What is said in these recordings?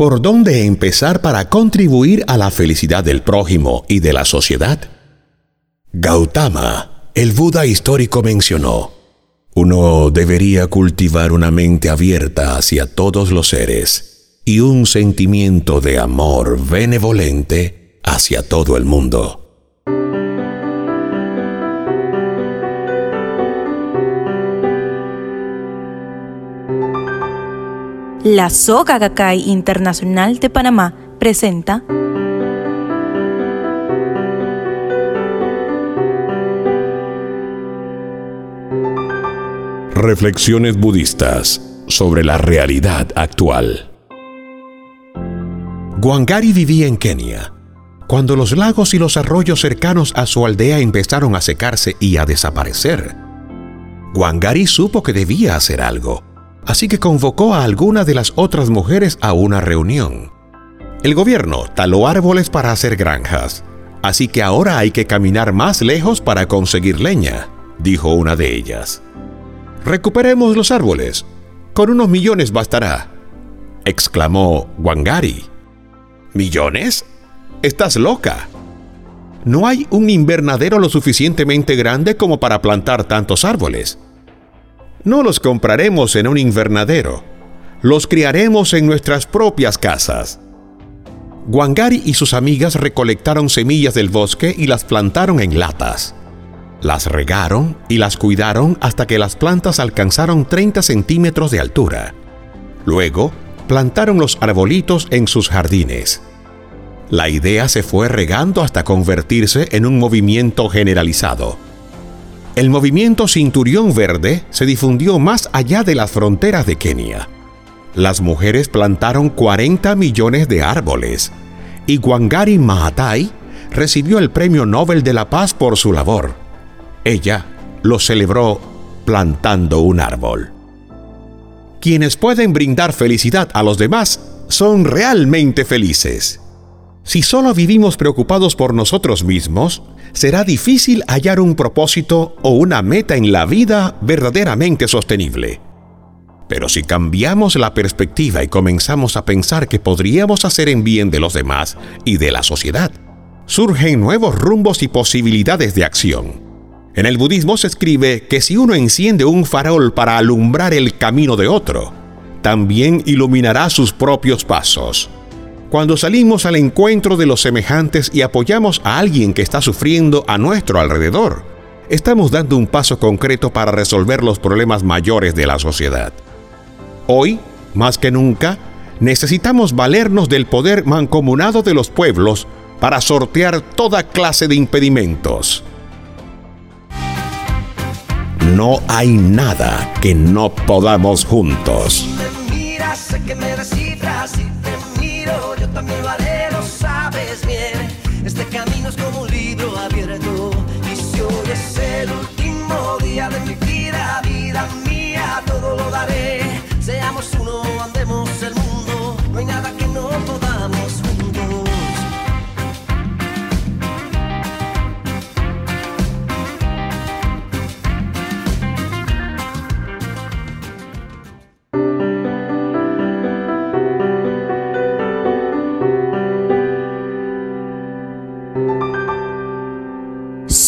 ¿Por dónde empezar para contribuir a la felicidad del prójimo y de la sociedad? Gautama, el Buda histórico mencionó, uno debería cultivar una mente abierta hacia todos los seres y un sentimiento de amor benevolente hacia todo el mundo. La Soga Gakkai Internacional de Panamá presenta Reflexiones budistas sobre la realidad actual. Guangari vivía en Kenia. Cuando los lagos y los arroyos cercanos a su aldea empezaron a secarse y a desaparecer, Guangari supo que debía hacer algo, así que convocó a alguna de las otras mujeres a una reunión. El gobierno taló árboles para hacer granjas, así que ahora hay que caminar más lejos para conseguir leña, dijo una de ellas. Recuperemos los árboles. Con unos millones bastará, exclamó Wangari. ¿Millones? Estás loca. No hay un invernadero lo suficientemente grande como para plantar tantos árboles. No los compraremos en un invernadero. Los criaremos en nuestras propias casas. Wangari y sus amigas recolectaron semillas del bosque y las plantaron en latas. Las regaron y las cuidaron hasta que las plantas alcanzaron 30 centímetros de altura. Luego, plantaron los arbolitos en sus jardines. La idea se fue regando hasta convertirse en un movimiento generalizado. El movimiento Cinturión Verde se difundió más allá de las fronteras de Kenia. Las mujeres plantaron 40 millones de árboles y Wangari Maathai recibió el Premio Nobel de la Paz por su labor. Ella lo celebró plantando un árbol. Quienes pueden brindar felicidad a los demás son realmente felices. Si solo vivimos preocupados por nosotros mismos, será difícil hallar un propósito o una meta en la vida verdaderamente sostenible. Pero si cambiamos la perspectiva y comenzamos a pensar que podríamos hacer en bien de los demás y de la sociedad, surgen nuevos rumbos y posibilidades de acción. En el budismo se escribe que si uno enciende un farol para alumbrar el camino de otro, también iluminará sus propios pasos. Cuando salimos al encuentro de los semejantes y apoyamos a alguien que está sufriendo a nuestro alrededor, estamos dando un paso concreto para resolver los problemas mayores de la sociedad. Hoy, más que nunca, necesitamos valernos del poder mancomunado de los pueblos para sortear toda clase de impedimentos. No hay nada que no podamos juntos.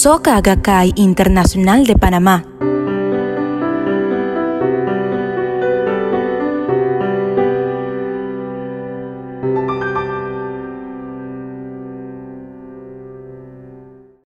Soka Gakkai Internacional de Panamá.